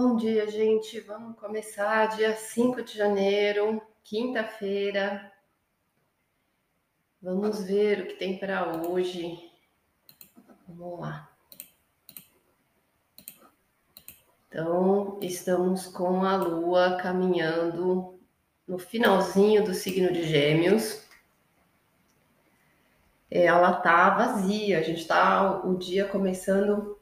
Bom dia, gente. Vamos começar dia 5 de janeiro, quinta-feira. Vamos ver o que tem para hoje. Vamos lá. Então, estamos com a lua caminhando no finalzinho do signo de Gêmeos. Ela tá vazia, a gente está o dia começando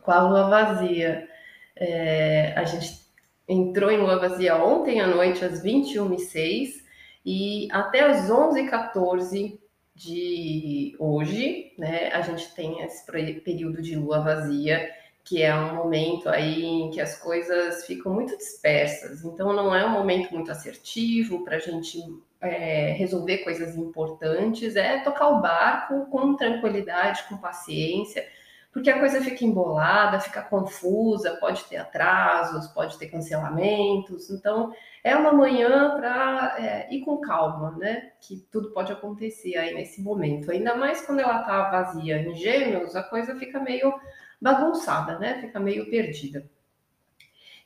com a lua vazia. É, a gente entrou em lua vazia ontem à noite, às 21h06, e até às 11h14 de hoje, né, a gente tem esse período de lua vazia, que é um momento aí em que as coisas ficam muito dispersas, então não é um momento muito assertivo para a gente é, resolver coisas importantes, é tocar o barco com tranquilidade, com paciência, porque a coisa fica embolada, fica confusa, pode ter atrasos, pode ter cancelamentos. Então, é uma manhã para é, ir com calma, né? Que tudo pode acontecer aí nesse momento. Ainda mais quando ela tá vazia em gêmeos, a coisa fica meio bagunçada, né? Fica meio perdida.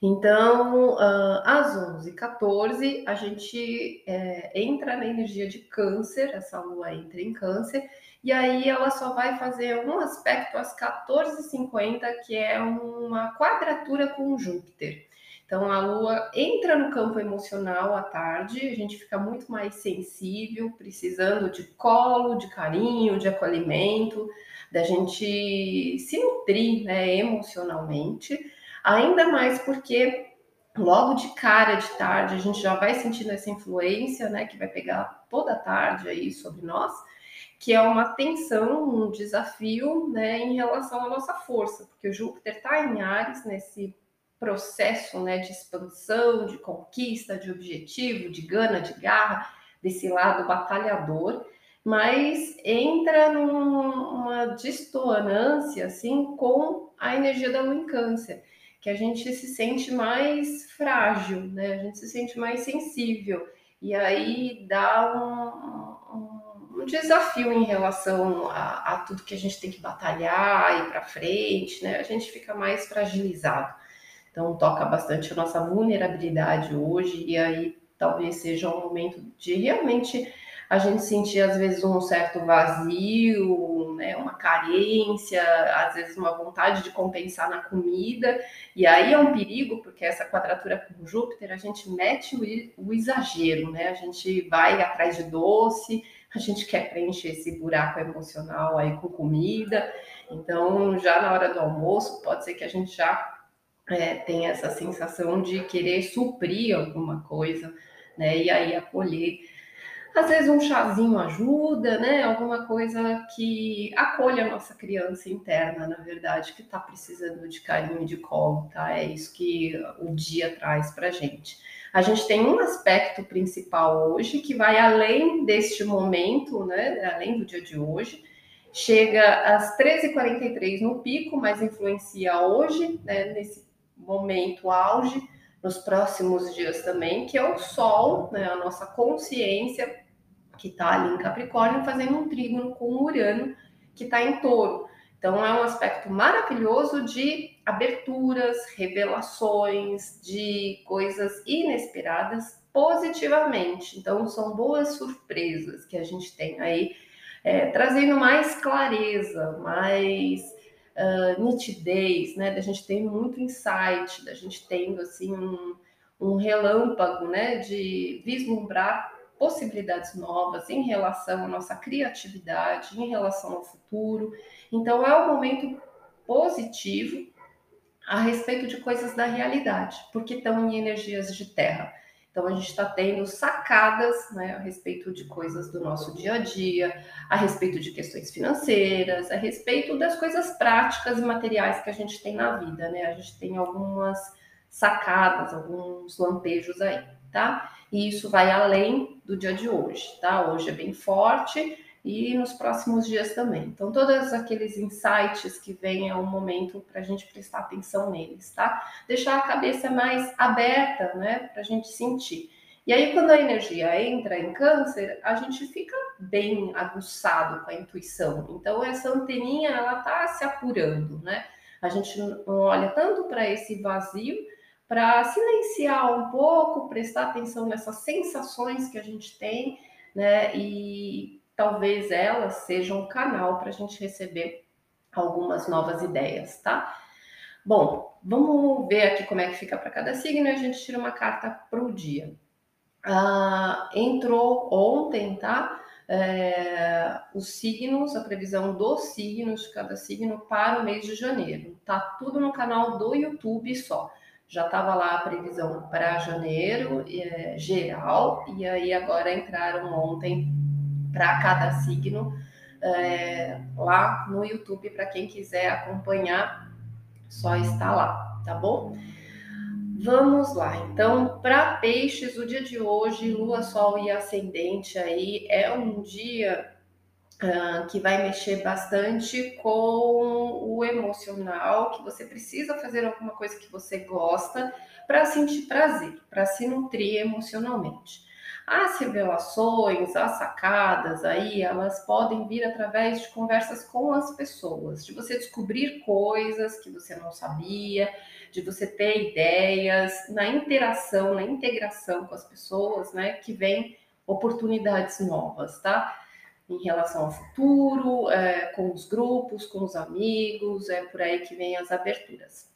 Então, uh, às 11h14, a gente é, entra na energia de câncer, essa lua entra em câncer, e aí ela só vai fazer um aspecto às 14h50, que é uma quadratura com Júpiter. Então, a lua entra no campo emocional à tarde, a gente fica muito mais sensível, precisando de colo, de carinho, de acolhimento, da gente se nutrir né, emocionalmente. Ainda mais porque logo de cara de tarde a gente já vai sentindo essa influência, né, que vai pegar toda a tarde aí sobre nós, que é uma tensão, um desafio, né, em relação à nossa força, porque o Júpiter está em Ares nesse processo, né, de expansão, de conquista, de objetivo, de gana, de garra, desse lado batalhador, mas entra numa distonância assim com a energia da lua em câncer que a gente se sente mais frágil, né? A gente se sente mais sensível. E aí dá um, um, desafio em relação a, a, tudo que a gente tem que batalhar, ir para frente, né? A gente fica mais fragilizado. Então toca bastante a nossa vulnerabilidade hoje, e aí talvez seja um momento de realmente a gente sentir às vezes um certo vazio, né, uma carência, às vezes uma vontade de compensar na comida, e aí é um perigo, porque essa quadratura com Júpiter, a gente mete o, o exagero, né? A gente vai atrás de doce, a gente quer preencher esse buraco emocional aí com comida. Então, já na hora do almoço, pode ser que a gente já é, tenha essa sensação de querer suprir alguma coisa, né? E aí acolher às vezes um chazinho ajuda, né? Alguma coisa que acolha a nossa criança interna, na verdade, que está precisando de carinho e de colo, tá? É isso que o dia traz para gente. A gente tem um aspecto principal hoje que vai além deste momento, né? Além do dia de hoje. Chega às 13h43 no pico, mas influencia hoje, né? Nesse momento auge nos próximos dias também, que é o Sol, né, a nossa consciência que está ali em Capricórnio, fazendo um trígono com o Urano, que está em touro. Então, é um aspecto maravilhoso de aberturas, revelações, de coisas inesperadas positivamente. Então, são boas surpresas que a gente tem aí, é, trazendo mais clareza, mais uh, nitidez, né? Da gente ter muito insight, da gente tendo assim um, um relâmpago, né? De vislumbrar possibilidades novas em relação à nossa criatividade, em relação ao futuro. Então, é um momento positivo a respeito de coisas da realidade, porque estão em energias de terra. Então, a gente está tendo sacadas né, a respeito de coisas do nosso dia a dia, a respeito de questões financeiras, a respeito das coisas práticas e materiais que a gente tem na vida. Né? A gente tem algumas sacadas, alguns lampejos aí, tá? E isso vai além do dia de hoje, tá? Hoje é bem forte e nos próximos dias também. Então, todos aqueles insights que vêm é um momento para a gente prestar atenção neles, tá? Deixar a cabeça mais aberta, né, para a gente sentir. E aí, quando a energia entra em câncer, a gente fica bem aguçado com a intuição. Então, essa anteninha, ela tá se apurando, né? A gente não olha tanto para esse vazio, para silenciar um pouco, prestar atenção nessas sensações que a gente tem, né? E talvez elas sejam um canal para a gente receber algumas novas ideias, tá? Bom, vamos ver aqui como é que fica para cada signo e a gente tira uma carta para o dia. Ah, entrou ontem, tá? É, os signos, a previsão dos signos de cada signo para o mês de janeiro. Tá tudo no canal do YouTube só. Já estava lá a previsão para janeiro é, geral, e aí agora entraram ontem para cada signo é, lá no YouTube para quem quiser acompanhar só está lá, tá bom? Vamos lá, então, para peixes, o dia de hoje, lua, sol e ascendente aí é um dia uh, que vai mexer bastante com o emocional, que você precisa fazer alguma coisa que você gosta para sentir prazer, para se nutrir emocionalmente. As revelações, as sacadas aí, elas podem vir através de conversas com as pessoas, de você descobrir coisas que você não sabia, de você ter ideias, na interação, na integração com as pessoas, né, que vem oportunidades novas, tá? Em relação ao futuro, é, com os grupos, com os amigos, é por aí que vem as aberturas.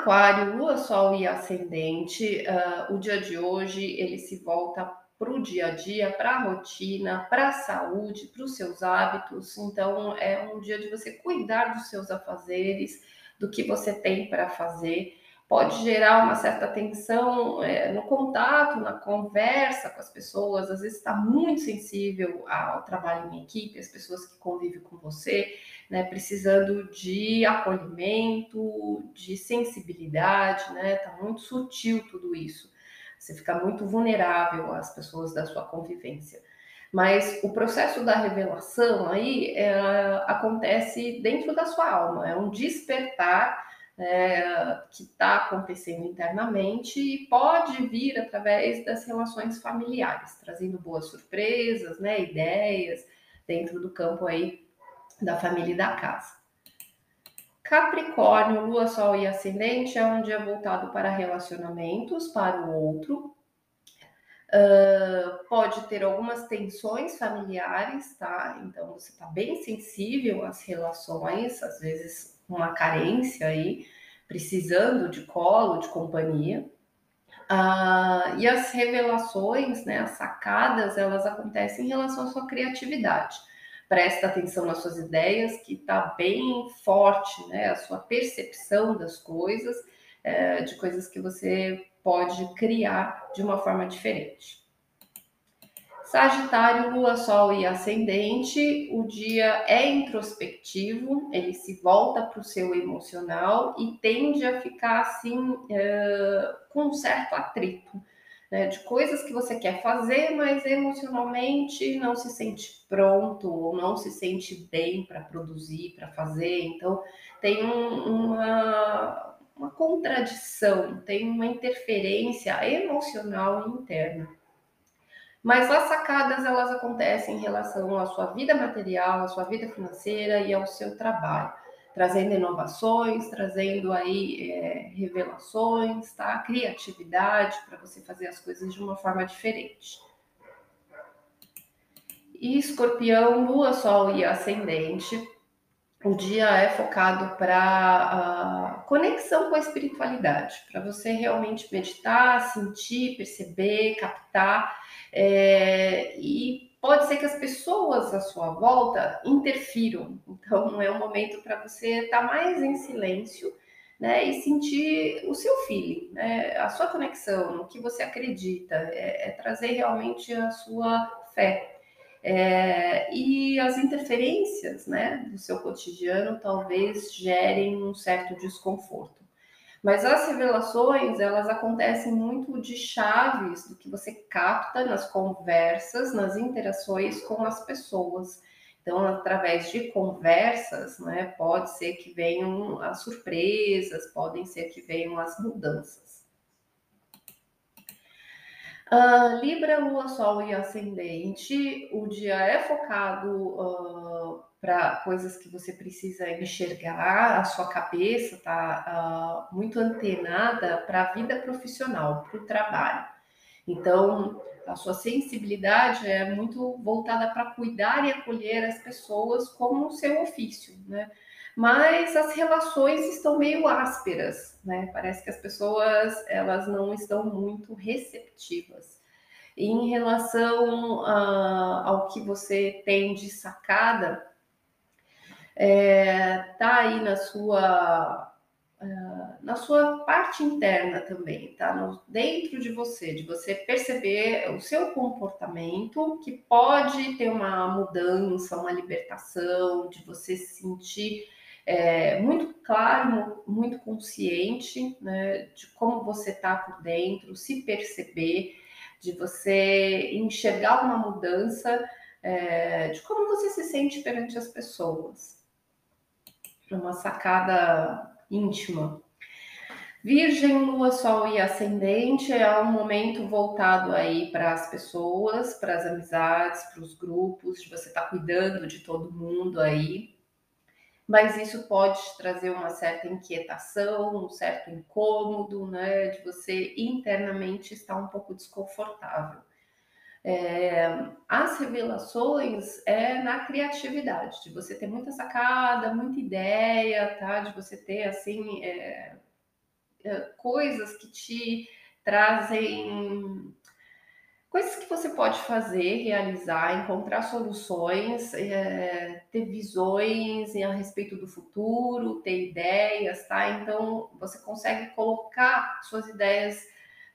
Aquário, Lua, Sol e Ascendente, uh, o dia de hoje ele se volta para o dia a dia, para a rotina, para a saúde, para os seus hábitos. Então, é um dia de você cuidar dos seus afazeres, do que você tem para fazer. Pode gerar uma certa tensão é, no contato, na conversa com as pessoas, às vezes está muito sensível ao trabalho em equipe, as pessoas que convivem com você, né, precisando de acolhimento, de sensibilidade, né, tá muito sutil tudo isso. Você fica muito vulnerável às pessoas da sua convivência. Mas o processo da revelação aí é, acontece dentro da sua alma, é um despertar é, que está acontecendo internamente e pode vir através das relações familiares, trazendo boas surpresas, né, ideias dentro do campo aí da família e da casa. Capricórnio, Lua, Sol e Ascendente é um dia voltado para relacionamentos, para o outro. Uh, pode ter algumas tensões familiares, tá? Então você está bem sensível às relações, às vezes uma carência aí, precisando de colo, de companhia. Ah, e as revelações, né, as sacadas, elas acontecem em relação à sua criatividade. Presta atenção nas suas ideias, que está bem forte, né, a sua percepção das coisas, é, de coisas que você pode criar de uma forma diferente. Sagitário, Lua, Sol e Ascendente, o dia é introspectivo, ele se volta para o seu emocional e tende a ficar assim é, com um certo atrito, né, de coisas que você quer fazer, mas emocionalmente não se sente pronto ou não se sente bem para produzir, para fazer. Então tem um, uma, uma contradição, tem uma interferência emocional interna. Mas as sacadas elas acontecem em relação à sua vida material, à sua vida financeira e ao seu trabalho, trazendo inovações, trazendo aí é, revelações, tá? Criatividade para você fazer as coisas de uma forma diferente. E escorpião, lua, sol e ascendente, o dia é focado para uh, conexão com a espiritualidade, para você realmente meditar, sentir, perceber, captar é, e pode ser que as pessoas à sua volta interfiram. Então, é um momento para você estar tá mais em silêncio né, e sentir o seu feeling, né, a sua conexão, no que você acredita, é, é trazer realmente a sua fé. É, e as interferências né, do seu cotidiano talvez gerem um certo desconforto. Mas as revelações, elas acontecem muito de chaves do que você capta nas conversas, nas interações com as pessoas. Então, através de conversas, né, pode ser que venham as surpresas, podem ser que venham as mudanças. Uh, Libra, Lua, Sol e Ascendente, o dia é focado uh, para coisas que você precisa enxergar, a sua cabeça está uh, muito antenada para a vida profissional, para o trabalho. Então, a sua sensibilidade é muito voltada para cuidar e acolher as pessoas como o seu ofício, né? Mas as relações estão meio ásperas, né? Parece que as pessoas elas não estão muito receptivas. Em relação uh, ao que você tem de sacada, é, tá aí na sua uh, na sua parte interna também, tá? Dentro de você, de você perceber o seu comportamento que pode ter uma mudança, uma libertação, de você se sentir é, muito claro, muito consciente né, de como você está por dentro, se perceber, de você enxergar uma mudança é, de como você se sente perante as pessoas. Uma sacada íntima. Virgem, Lua, Sol e Ascendente é um momento voltado aí para as pessoas, para as amizades, para os grupos, de você estar tá cuidando de todo mundo aí. Mas isso pode trazer uma certa inquietação, um certo incômodo, né? De você internamente estar um pouco desconfortável. É, as revelações é na criatividade, de você ter muita sacada, muita ideia, tá? De você ter assim é, é, coisas que te trazem coisas que você pode fazer, realizar, encontrar soluções, é, ter visões a respeito do futuro, ter ideias, tá? Então você consegue colocar suas ideias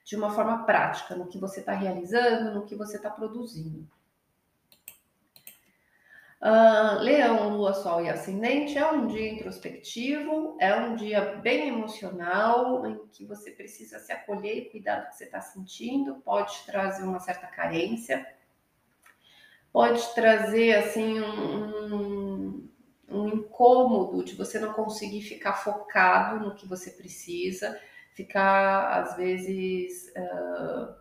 de uma forma prática no que você está realizando, no que você está produzindo. Uh, Leão, Lua, Sol e Ascendente é um dia introspectivo, é um dia bem emocional, em que você precisa se acolher e cuidar do que você está sentindo, pode trazer uma certa carência, pode trazer assim um, um, incômodo de você não conseguir ficar focado no que você precisa ficar, às vezes, uh,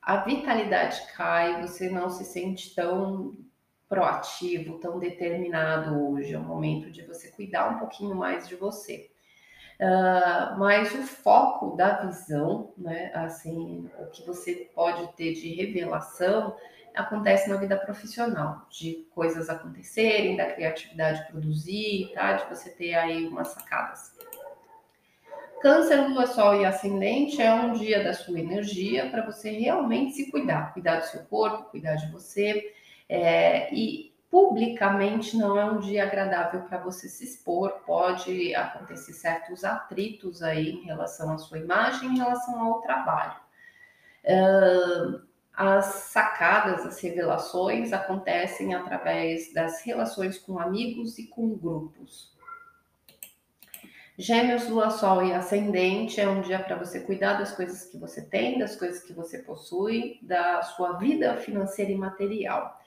a vitalidade cai, você não se sente tão proativo, tão determinado hoje. É o momento de você cuidar um pouquinho mais de você. Uh, mas o foco da visão, né, assim, o que você pode ter de revelação acontece na vida profissional, de coisas acontecerem, da criatividade produzir, tá? De você ter aí umas sacadas. Câncer, Lua, Sol e Ascendente é um dia da sua energia para você realmente se cuidar, cuidar do seu corpo, cuidar de você. É, e publicamente não é um dia agradável para você se expor, pode acontecer certos atritos aí em relação à sua imagem, em relação ao trabalho. Uh, as sacadas, as revelações acontecem através das relações com amigos e com grupos. Gêmeos, Lua, Sol e Ascendente é um dia para você cuidar das coisas que você tem, das coisas que você possui, da sua vida financeira e material.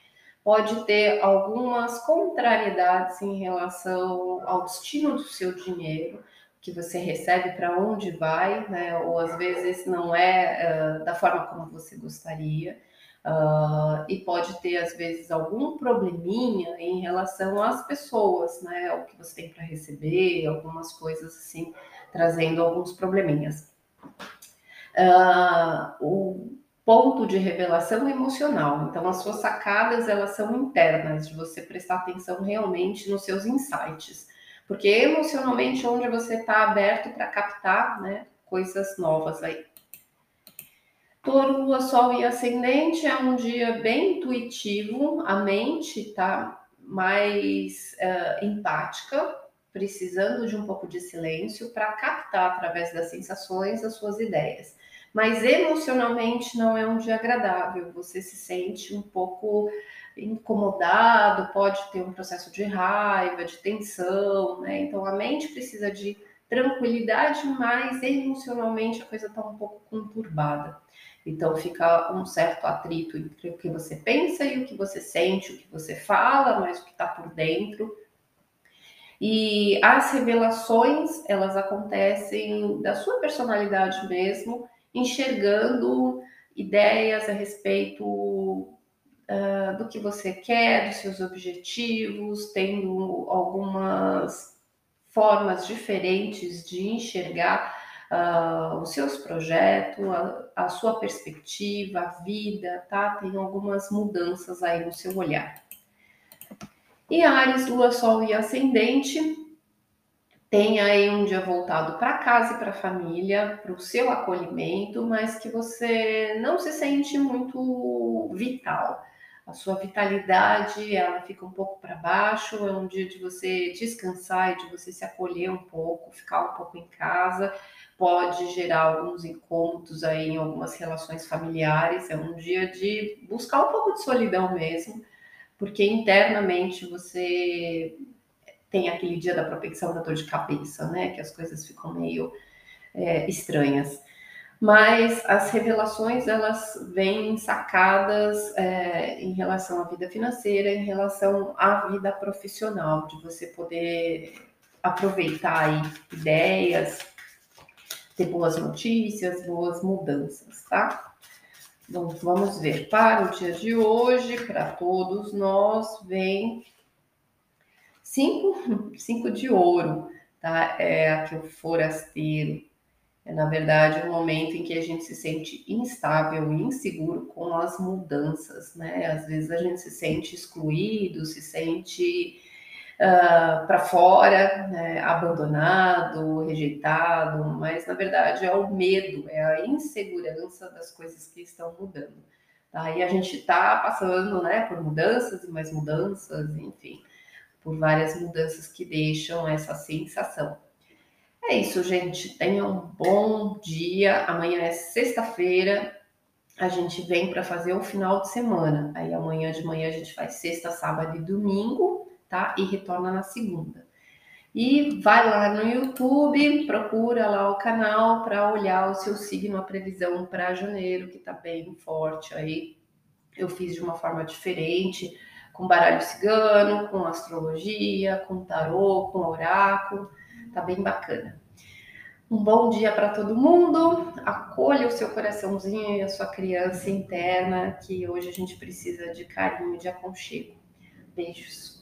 Pode ter algumas contrariedades em relação ao destino do seu dinheiro, que você recebe, para onde vai, né? Ou às vezes não é uh, da forma como você gostaria. Uh, e pode ter, às vezes, algum probleminha em relação às pessoas, né? O que você tem para receber, algumas coisas assim, trazendo alguns probleminhas. Uh, o ponto de revelação emocional. Então, as suas sacadas, elas são internas, de você prestar atenção realmente nos seus insights. Porque emocionalmente onde você está aberto para captar, né, coisas novas aí. Lua, Sol e Ascendente é um dia bem intuitivo, a mente está mais uh, empática, precisando de um pouco de silêncio para captar através das sensações as suas ideias. Mas emocionalmente não é um dia agradável, você se sente um pouco incomodado, pode ter um processo de raiva, de tensão, né? Então a mente precisa de tranquilidade, mas emocionalmente a coisa está um pouco conturbada. Então fica um certo atrito entre o que você pensa e o que você sente, o que você fala, mas o que está por dentro. E as revelações, elas acontecem da sua personalidade mesmo, enxergando ideias a respeito uh, do que você quer, dos seus objetivos, tendo algumas formas diferentes de enxergar uh, os seus projetos, a, sua perspectiva, a vida, tá? Tem algumas mudanças aí no seu olhar. E Ares, Lua, Sol e Ascendente tem aí um dia voltado para casa e para a família, para o seu acolhimento, mas que você não se sente muito vital. A sua vitalidade ela fica um pouco para baixo, é um dia de você descansar e de você se acolher um pouco, ficar um pouco em casa, pode gerar alguns incômodos aí em algumas relações familiares, é um dia de buscar um pouco de solidão mesmo, porque internamente você tem aquele dia da propensão da dor de cabeça, né? Que as coisas ficam meio é, estranhas. Mas as revelações elas vêm sacadas é, em relação à vida financeira, em relação à vida profissional, de você poder aproveitar aí ideias, ter boas notícias, boas mudanças, tá? Então, vamos ver. Para o dia de hoje, para todos nós, vem cinco, cinco de ouro, tá? É aqui o forasteiro. É, na verdade, um momento em que a gente se sente instável e inseguro com as mudanças, né? Às vezes a gente se sente excluído, se sente ah, para fora, né? abandonado, rejeitado, mas na verdade é o medo, é a insegurança das coisas que estão mudando. Tá? E a gente está passando né, por mudanças e mais mudanças, enfim por várias mudanças que deixam essa sensação. É isso, gente. Tenham um bom dia. Amanhã é sexta-feira. A gente vem para fazer o final de semana. Aí amanhã de manhã a gente faz sexta, sábado e domingo, tá? E retorna na segunda. E vai lá no YouTube, procura lá o canal para olhar o seu signo, a previsão para janeiro, que tá bem forte aí. Eu fiz de uma forma diferente com baralho cigano, com astrologia, com tarô, com oráculo. Tá bem bacana. Um bom dia para todo mundo. Acolha o seu coraçãozinho e a sua criança interna, que hoje a gente precisa de carinho, de aconchego. Beijos.